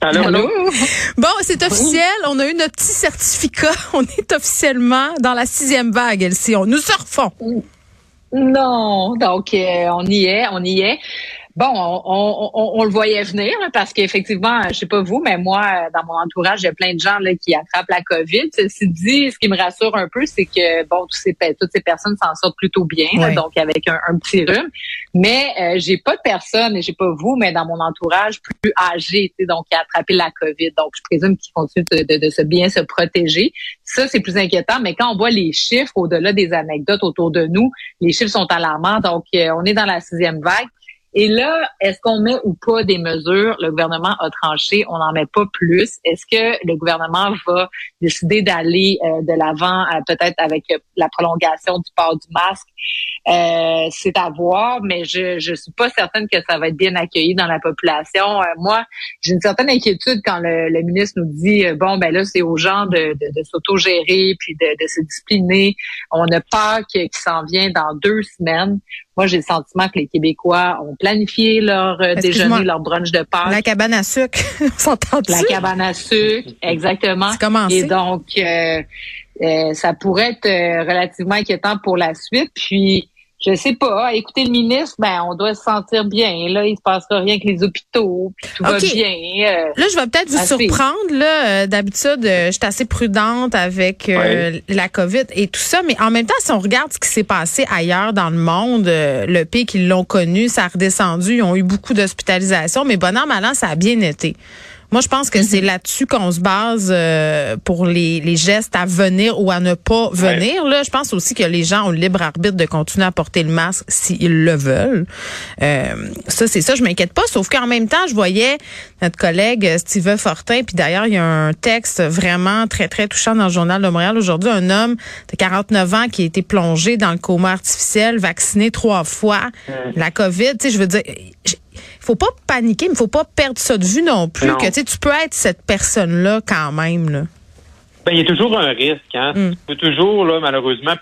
Allô, allô? Bon, c'est officiel. On a eu notre petit certificat. On est officiellement dans la sixième vague, Elsie. On nous surfons. Non, donc euh, on y est, on y est. Bon, on, on, on, on le voyait venir là, parce qu'effectivement, je sais pas vous, mais moi, dans mon entourage, il y a plein de gens là, qui attrapent la COVID. Ceci dit, ce qui me rassure un peu, c'est que bon, tous ces, toutes ces personnes s'en sortent plutôt bien, là, donc avec un, un petit rhume. Mais euh, j'ai pas de personne, et j'ai pas vous, mais dans mon entourage plus âgé, tu sais, donc qui a attrapé la COVID. Donc, je présume qu'ils continuent de, de, de se bien se protéger. Ça, c'est plus inquiétant. Mais quand on voit les chiffres au-delà des anecdotes autour de nous, les chiffres sont alarmants. Donc, euh, on est dans la sixième vague. Et là, est-ce qu'on met ou pas des mesures? Le gouvernement a tranché, on n'en met pas plus. Est-ce que le gouvernement va décider d'aller euh, de l'avant, euh, peut-être avec la prolongation du port du masque? Euh, c'est à voir, mais je je suis pas certaine que ça va être bien accueilli dans la population. Euh, moi, j'ai une certaine inquiétude quand le, le ministre nous dit euh, bon ben là c'est aux gens de, de, de s'autogérer puis de, de se discipliner. On a peur qu'il s'en vient dans deux semaines. Moi, j'ai le sentiment que les Québécois ont planifié leur euh, déjeuner, leur brunch de Pâques. La cabane à sucre. On s'entend La cabane à sucre, exactement. C'est commencé. Et donc, euh, euh, ça pourrait être relativement inquiétant pour la suite. Puis, je sais pas, écouter le ministre, ben, on doit se sentir bien. Là, il se passera rien que les hôpitaux, puis tout va bien. euh. Là, je vais peut-être vous Assez. surprendre. Là, Euh, d'habitude, euh, je suis assez prudente avec euh, la COVID et tout ça, mais en même temps, si on regarde ce qui s'est passé ailleurs dans le monde, euh, le pays qu'ils l'ont connu, ça a redescendu, ils ont eu beaucoup d'hospitalisations, mais bon an, mal an, ça a bien été. Moi, je pense que c'est là-dessus qu'on se base euh, pour les, les gestes à venir ou à ne pas venir. Là, je pense aussi que les gens ont le libre arbitre de continuer à porter le masque s'ils le veulent. Euh, ça, c'est ça, je m'inquiète pas. Sauf qu'en même temps, je voyais notre collègue euh, Steve Fortin, puis d'ailleurs, il y a un texte vraiment très, très touchant dans le Journal de Montréal aujourd'hui. Un homme de 49 ans qui a été plongé dans le coma artificiel, vacciné trois fois, la COVID. Tu sais, je veux dire, faut pas paniquer, mais faut pas perdre ça de vue non plus. Non. Que tu peux être cette personne-là quand même. Là. Ben, il y a toujours un risque, hein. Mm. Tu peux toujours, là, malheureusement,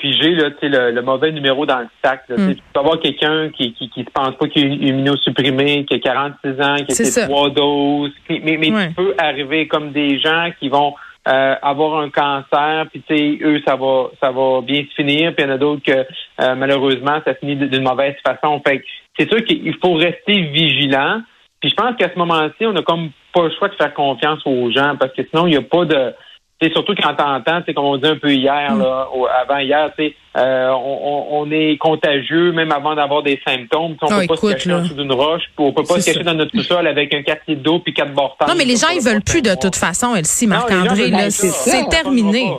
piger, là, le, le mauvais numéro dans le sac. là. Mm. Tu peux avoir quelqu'un qui, qui, qui se pense pas qu'il est immunosupprimé, qui a 46 ans, qui a fait trois doses. Mais mais Ouais. tu peux arriver comme des gens qui vont euh, avoir un cancer, puis tu sais, eux, ça va ça va bien se finir, puis il y en a d'autres que euh, malheureusement, ça finit d'une mauvaise façon. Fait c'est sûr qu'il faut rester vigilant. Puis je pense qu'à ce moment-ci, on a comme pas le choix de faire confiance aux gens parce que sinon, il n'y a pas de. Sais, surtout quand t'entends, c'est comme on dit un peu hier, là, au- avant hier, tu sais, euh, on, on- est contagieux même avant d'avoir des symptômes. On Ah, peut pas se cacher là. en dessous d'une roche, on peut pas C'est se cacher ça. dans notre sous-sol avec un quartier d'eau puis quatre bords Non, mais les gens, ils veulent plus de toute façon, Elsie, Marc-André. C'est c'est terminé.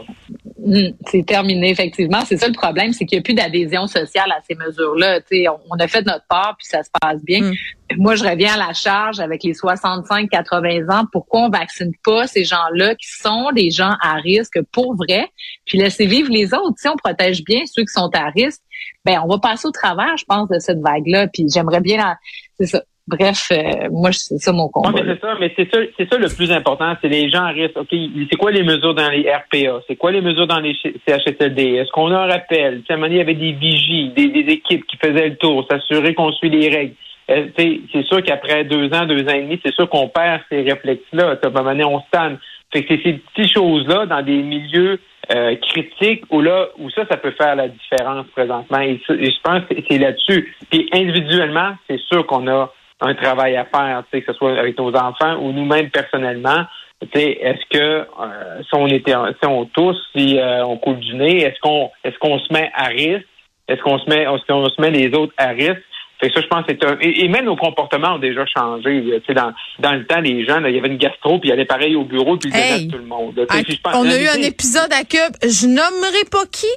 Hum, c'est terminé, effectivement. C'est ça le problème, c'est qu'il n'y a plus d'adhésion sociale à ces mesures-là. Tu sais, on, on a fait notre part, puis ça se passe bien. Mm. Moi, je reviens à la charge avec les 65-80 ans. Pourquoi on vaccine pas ces gens-là qui sont des gens à risque pour vrai, puis laisser vivre les autres? Si on protège bien ceux qui sont à risque, ben on va passer au travers, je pense, de cette vague-là. Puis j'aimerais bien, c'est ça. Bref, euh, moi, c'est ça mon combat. mais c'est ça, mais c'est ça, c'est ça le plus important, c'est les gens à risque. OK, c'est quoi les mesures dans les RPA? C'est quoi les mesures dans les CHSLD? Est-ce qu'on a un rappel? Tu sais, à un moment donné, il y avait des vigies, des, des équipes qui faisaient le tour, s'assurer qu'on suit les règles. Euh, c'est sûr qu'après deux ans, deux ans et demi, c'est sûr qu'on perd ces réflexes-là. À un moment donné, on se tanne. Fait que c'est ces petites choses-là dans des milieux euh, critiques où là, où ça, ça peut faire la différence présentement. Et je pense que c'est là-dessus. Puis individuellement, c'est sûr qu'on a un travail à faire, tu sais, que ce soit avec nos enfants ou nous-mêmes personnellement. Tu sais, est-ce que euh, si on était, si on tousse, si euh, on coule du nez, est-ce qu'on, est-ce qu'on se met à risque, est-ce qu'on se met, est-ce qu'on se met les autres à risque? Fait que ça, je pense c'est un. Et, et même nos comportements ont déjà changé. là. Tu sais, dans, dans le temps, les gens, il y avait une gastro, puis ils allaient pareil au bureau, puis ils Hey! à tout le monde. là. Ah, puis je pense- on a eu un épisode à Cube. Je nommerai pas qui.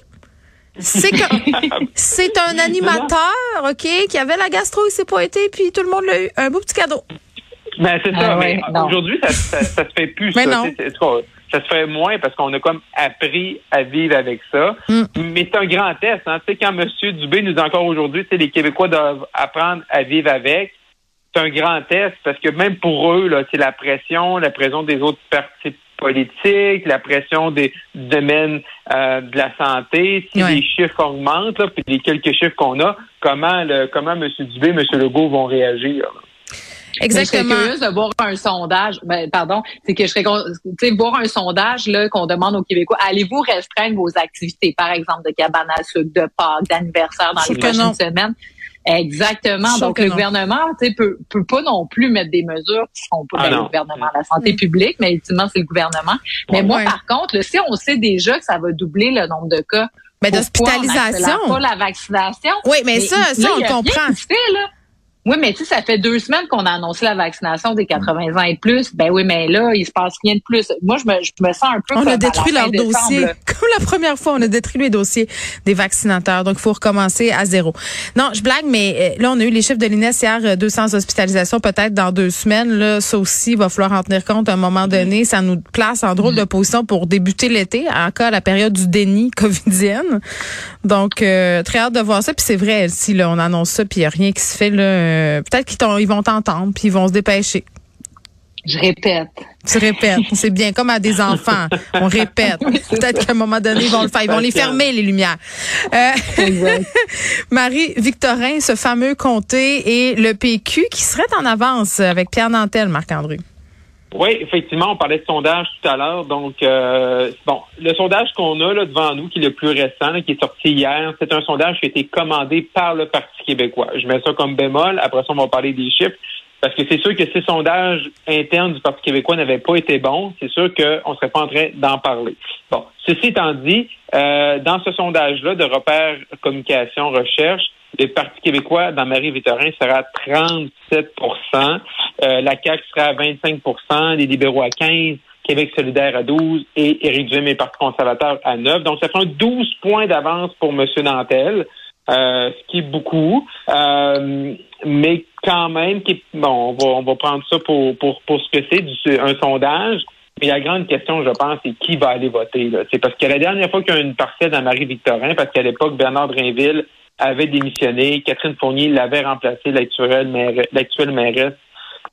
C'est que c'est un animateur, OK, qui avait la gastro, il s'est pas été, puis tout le monde l'a eu. Un beau petit cadeau. Ben, c'est ça. Ah ouais, mais non. aujourd'hui, ça, ça, ça se fait plus. Mais ça. non. Se fait moins parce qu'on a comme appris à vivre avec ça. Mm. Mais c'est un grand test. Hein. Tu sais, quand M. Dubé nous dit encore aujourd'hui, les Québécois doivent apprendre à vivre avec, c'est un grand test parce que même pour eux, là, c'est la pression, la pression des autres partis politiques, la pression des du domaine euh, de la santé, si Ouais. les chiffres augmentent, là, puis les quelques chiffres qu'on a, comment le, comment M. Dubé, M. Legault vont réagir? Mais Je Exactement. serais curieuse de voir un sondage. Ben, pardon, c'est que je serais, tu sais, voir un sondage là qu'on demande aux Québécois. Allez-vous restreindre vos activités, par exemple de cabane à sucre, de Pâques, d'anniversaire dans les prochaines semaines? Exactement. Sûr Donc le non. gouvernement, tu sais, peut, peut pas non plus mettre des mesures qui sont pas Ah le gouvernement, la santé publique, mais ultimement c'est le gouvernement. Mais moi, Ouais. par contre, là, si on sait déjà que ça va doubler le nombre de cas, Mais d'hospitalisation. Pas la vaccination. Oui, mais, ça, ça, on comprend. qui se fait, là. Oui, mais tu sais, ça fait deux semaines qu'on a annoncé la vaccination des 80 ans et plus. Ben oui, mais là, il se passe rien de plus. Moi, je me, je me sens un peu On comme a détruit leur dossier. Comme la première fois, on a détruit les dossiers des vaccinateurs. Donc, il faut recommencer à zéro. Non, je blague, mais euh, là, on a eu les chiffres de l'INES hier, euh, 200 hospitalisations peut-être dans deux semaines. Là, ça aussi, il va falloir en tenir compte à un moment donné. Ça nous place en drôle de position pour débuter l'été, encore la période du déni covidienne. Donc, euh, très hâte de voir ça. Puis c'est vrai, si là, on annonce ça, puis il n'y a rien qui se fait, là, euh, peut-être qu'ils ils vont t'entendre, puis ils vont se dépêcher. Je répète. Tu répètes. C'est bien comme à des enfants. On répète. Peut-être qu'à un moment donné, ils vont le faire. Ils vont les fermer, les lumières. Euh, Marie-Victorin, ce fameux comté et le PQ qui serait en avance avec Pierre Nantel, Marc-André. Oui, effectivement, on parlait de sondage tout à l'heure. Donc, euh, bon, le sondage qu'on a là devant nous, qui est le plus récent, là, qui est sorti hier, c'est un sondage qui a été commandé par le Parti québécois. Je mets ça comme bémol. Après ça, on va parler des chiffres. Parce que c'est sûr que ces sondages internes du Parti québécois n'avaient pas été bons. C'est sûr qu'on ne serait pas en train d'en parler. Bon, ceci étant dit, euh, dans ce sondage-là de repère communication recherche, le Parti québécois dans Marie-Victorin sera à 37% euh, La CAQ sera à 25% les libéraux à 15 Québec solidaire à 12 et Éric Duhem et Parti conservateur à 9. Donc, ça un 12 points d'avance pour M. Nantel, euh, ce qui est beaucoup. Euh, mais quand même, bon, on va, on va prendre ça pour, pour, pour ce que c'est, un sondage. Mais la grande question, je pense, c'est qui va aller voter. C'est parce que la dernière fois qu'il y a eu une partielle dans Marie-Victorin, parce qu'à l'époque, Bernard Drainville avait démissionné, Catherine Fournier l'avait remplacé, l'actuelle maire- l'actuelle mairesse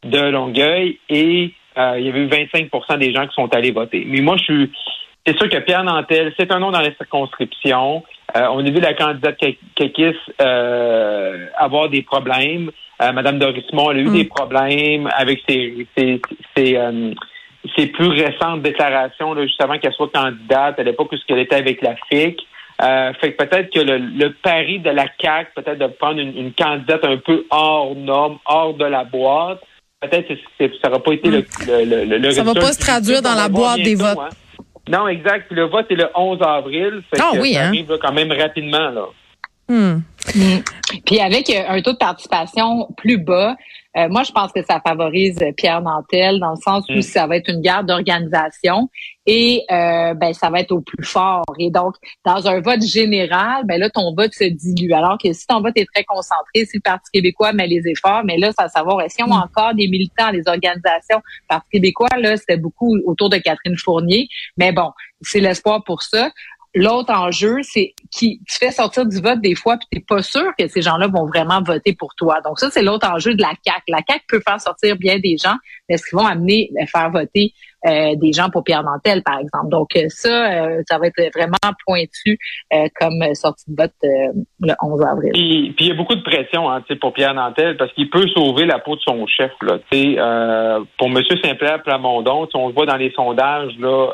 de Longueuil, et euh, il y avait eu 25% des gens qui sont allés voter. Mais moi, je suis c'est sûr que Pierre Nantel, c'est un nom dans la circonscription. Euh, on a vu la candidate Kekis euh, avoir des problèmes. Euh, Madame Dorismont, elle a eu Mm. des problèmes avec ses, ses, ses, euh, ses plus récentes déclarations, là, juste avant qu'elle soit candidate, à l'époque où ce qu'elle était avec la FIC. Euh, fait que peut-être que le, le pari de la CAQ, peut-être de prendre une, une candidate un peu hors norme, hors de la boîte, peut-être que c'est- ça n'aura pas été le, le, le, le Ça va pas se traduire dans la boîte des votes. hein. Non, exact. Puis le vote est le 11 avril. Fait Ah que oui, ça hein? arrive là, quand même rapidement. Là. Hmm. Puis avec euh, un taux de participation plus bas, euh, moi je pense que ça favorise Pierre Nantel dans le sens où Mm. ça va être une guerre d'organisation et euh, ben ça va être au plus fort. Et donc dans un vote général, ben là ton vote se dilue. Alors que si ton vote est très concentré, si le Parti québécois met les efforts, mais là ça va savoir est-ce qu'ils ont Mm. encore des militants, des organisations? Le Parti québécois là c'était beaucoup autour de Catherine Fournier, mais bon c'est l'espoir pour ça. L'autre enjeu, c'est qui tu fais sortir du vote des fois, puis t'es pas sûr que ces gens-là vont vraiment voter pour toi. Donc ça, c'est l'autre enjeu de la CAC. La CAC peut faire sortir bien des gens, mais est-ce qu'ils vont amener euh, faire voter euh, des gens pour Pierre Nantel, par exemple. Donc euh, ça, euh, ça va être vraiment pointu euh, comme sortie de vote euh, le 11 avril. Puis, il y a beaucoup de pression hein, pour Pierre Nantel parce qu'il peut sauver la peau de son chef. Là, pour M. Saint-Pierre Plamondon, on le voit dans les sondages là,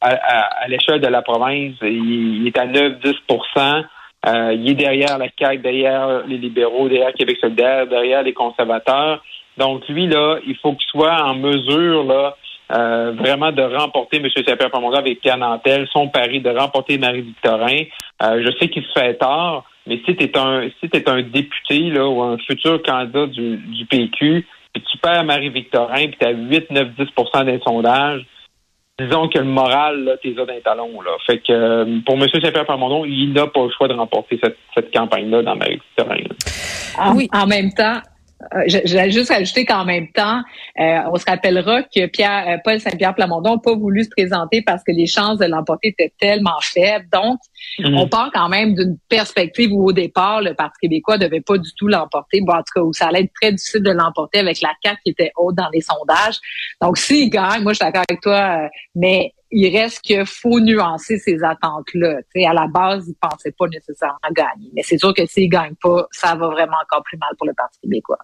à, à- à l'échelle de la province, il, il est à 9-10% euh, Il est derrière la CAQ, derrière les libéraux, derrière Québec solidaire, derrière les conservateurs. Donc lui, là, il faut qu'il soit en mesure là, euh, vraiment de remporter M. Saint-Pierre Plamondon avec Pierre Nantel, son pari de remporter Marie-Victorin. Euh, je sais qu'il se fait tard, mais si tu es un si t'es un député là, ou un futur candidat du, du PQ, puis tu perds Marie-Victorin, puis tu as 8, 9, 10 des sondages, disons que le moral, là, t'es là dans les talons. Là. Fait que euh, pour M. Saint-Pierre Plamondon, il n'a pas le choix de remporter cette, cette campagne-là dans Marie-Victorin. En, Oui. en même temps, J'allais juste ajouter qu'en même temps, euh, on se rappellera que Pierre, euh, Paul Saint-Pierre Plamondon n'a pas voulu se présenter parce que les chances de l'emporter étaient tellement faibles. Donc, Mhm. on part quand même d'une perspective où au départ, le Parti québécois devait pas du tout l'emporter. Bon, en tout cas, où ça allait être très difficile de l'emporter avec la CAQ qui était haute dans les sondages. Donc, s'il gagne, moi, je suis d'accord avec toi, euh, mais il reste que faut nuancer ces attentes-là. Tu sais, à la base, il pensait pas nécessairement gagner. Mais c'est sûr que s'il gagne pas, ça va vraiment encore plus mal pour le Parti québécois.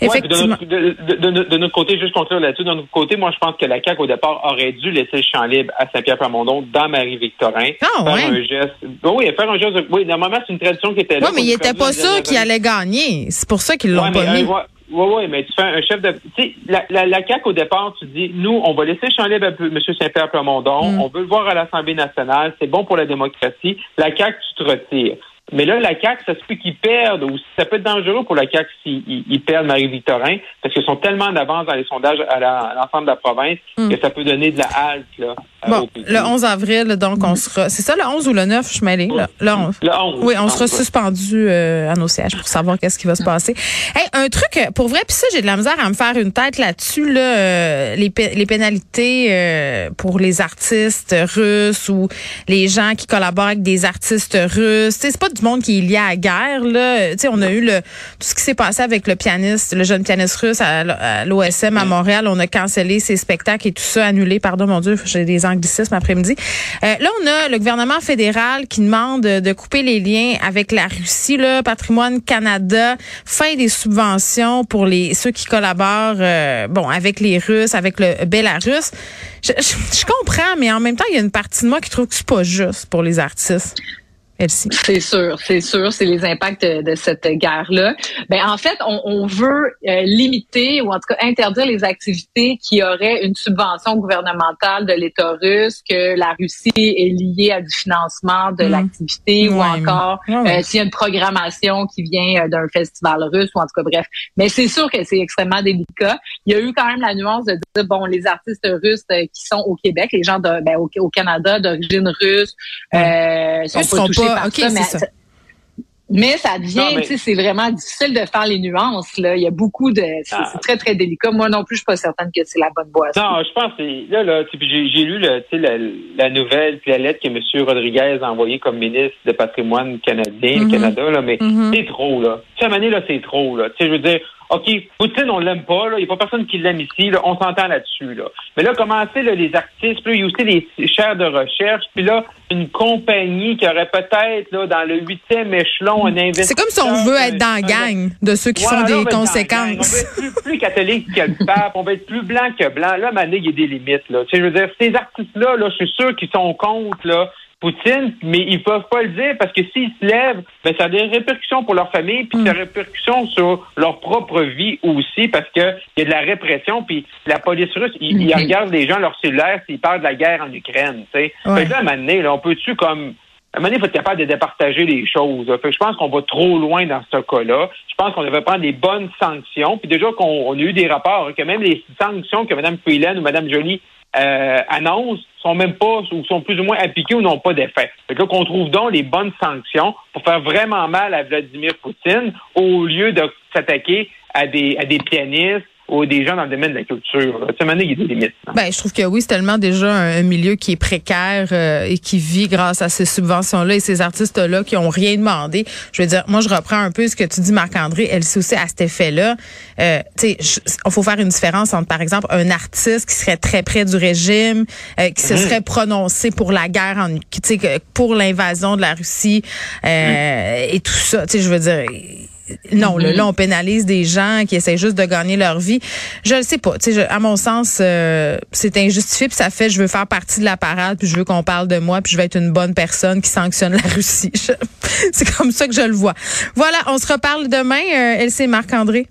Ouais, puis de, Effectivement. notre, de, de- de- de notre côté, juste conclure là-dessus, de notre côté, moi, je pense que la CAQ, au départ, aurait dû laisser le champ libre à Saint-Pierre-Plamondon dans Marie-Victorin. Ah, faire ouais. un geste. Ben oui, faire un geste. Oui, normalement, c'est une tradition qui était là. Oui, mais il était pas sûr qu'il allait gagner. C'est pour ça qu'ils l'ont Ouais, pas mais, mis. euh, ouais, ouais, mais tu fais un chef de. Tu sais, la, la, la CAQ, au départ, tu dis, nous, on va laisser champ libre à M. Saint-Pierre-Plamondon. Mm. On veut le voir à l'Assemblée nationale. C'est bon pour la démocratie. La CAQ, tu te retires. Mais là, la CAQ, ça se peut qu'ils perdent, ou ça peut être dangereux pour la CAQ s'ils ils- ils perdent Marie-Victorin, parce qu'ils sont tellement en avance dans les sondages à l'ensemble de la province Mm. que ça peut donner de la halte, là. Bon, le 11 avril, donc, on sera. C'est ça, le 11 ou le 9, je suis mêlée, là? Le 11. Le 11. Oui, on sera suspendu euh, à nos sièges pour savoir qu'est-ce qui va se passer. Hey, un truc, euh, pour vrai, puis ça, j'ai de la misère à me faire une tête là-dessus, là, euh, les, les pénalités euh, pour les artistes russes ou les gens qui collaborent avec des artistes russes. C'est pas du monde qui est lié à la guerre. Là. Tu sais, On a eu le tout ce qui s'est passé avec le pianiste, le jeune pianiste russe à, à l'OSM à Montréal. On a cancellé ses spectacles et tout ça, annulé. Pardon, mon Dieu, j'ai des anglicismes après-midi. Euh, là, on a le gouvernement fédéral qui demande de couper les liens avec la Russie, là, Patrimoine Canada, fin des subventions pour les ceux qui collaborent, euh, bon, avec les Russes, avec le Bélarus. Je, je, je comprends, mais en même temps, il y a une partie de moi qui trouve que c'est pas juste pour les artistes. C'est sûr, c'est sûr, c'est les impacts de, de cette guerre-là. Ben en fait, on, on veut euh, limiter ou en tout cas interdire les activités qui auraient une subvention gouvernementale de l'État russe, que la Russie est liée à du financement de Mm. l'activité ou encore ouais. euh, s'il y a une programmation qui vient euh, d'un festival russe ou en tout cas bref. Mais c'est sûr que c'est extrêmement délicat. Il y a eu quand même la nuance de dire bon les artistes russes euh, qui sont au Québec, les gens de, ben, au, au Canada d'origine russe, euh, sont pas touchés pas- par ok, ça, mais c'est ça. mais ça devient, Non, mais- tu sais, c'est vraiment difficile de faire les nuances. Là, il y a beaucoup de, c'est Ah. très très délicat. Moi non plus, je suis pas certaine que c'est la bonne boisson. Non, je pense que c'est- là, là, tu sais, puis j'ai lu le, tu sais, la, la nouvelle puis la lettre que M. Rodriguez a envoyée comme ministre de patrimoine canadien, Mhm. Canada, là, mais Mhm. c'est trop, là. Tu sais, là, c'est trop, là. Tu sais, je veux dire, OK, Poutine, on l'aime pas, là. Il n'y a pas personne qui l'aime ici, là. On s'entend là-dessus, là. Mais là, commencer, là, les artistes, puis là, il y a aussi les chaires de recherche, puis là, une compagnie qui aurait peut-être, là, dans le huitième échelon, un investisseur. C'est comme si on veut être dans la gang de ceux qui Ouais, font des conséquences. On va être plus, plus catholique que le pape, on va être plus blanc que blanc. Là, Mané, il y a des limites. Là. Tu sais, je veux dire, ces artistes-là, là, je suis sûr qu'ils sont contre là, Poutine, mais ils peuvent pas le dire parce que s'ils se lèvent, ben, ça a des répercussions pour leur famille, puis ça a des répercussions sur leur propre vie aussi, parce que il y a de la répression, puis la police russe, ils, regardent les gens leur cellulaire s'ils parlent de la guerre en Ukraine. Tu sais. Ouais. Fait que là, à un moment donné, là, on peut-tu comme à un moment donné, il faut être capable de départager les choses. Fait que je pense qu'on va trop loin dans ce cas-là. Je pense qu'on devrait prendre des bonnes sanctions. Puis déjà qu'on on a eu des rapports, hein, que même les sanctions que Mme Freeland ou Mme Joly euh, annoncent sont même pas ou sont plus ou moins appliquées ou n'ont pas d'effet. Que là, qu'on trouve donc les bonnes sanctions pour faire vraiment mal à Vladimir Poutine au lieu de s'attaquer à des, à des pianistes ou des gens dans le domaine de la culture. Tu sais, il y a des limites. Ben, je trouve que oui, c'est tellement déjà un, un milieu qui est précaire euh, et qui vit grâce à ces subventions-là et ces artistes-là qui ont rien demandé. Je veux dire, moi, je reprends un peu ce que tu dis, Marc-André. Elle aussi à cet effet-là. Euh, tu sais, il faut faire une différence entre, par exemple, un artiste qui serait très près du régime, euh, qui se serait prononcé pour la guerre, en, tu sais, que- pour l'invasion de la Russie euh, et tout ça. Tu sais, je veux dire. Non, là, là, on pénalise des gens qui essaient juste de gagner leur vie. Je le sais pas. Je- à mon sens, euh, c'est injustifié. Puis ça fait, je veux faire partie de la parade, puis je veux qu'on parle de moi, puis je vais être une bonne personne qui sanctionne la Russie. C'est comme ça que je le vois. Voilà, on se reparle demain. Euh, c'est Marc-André.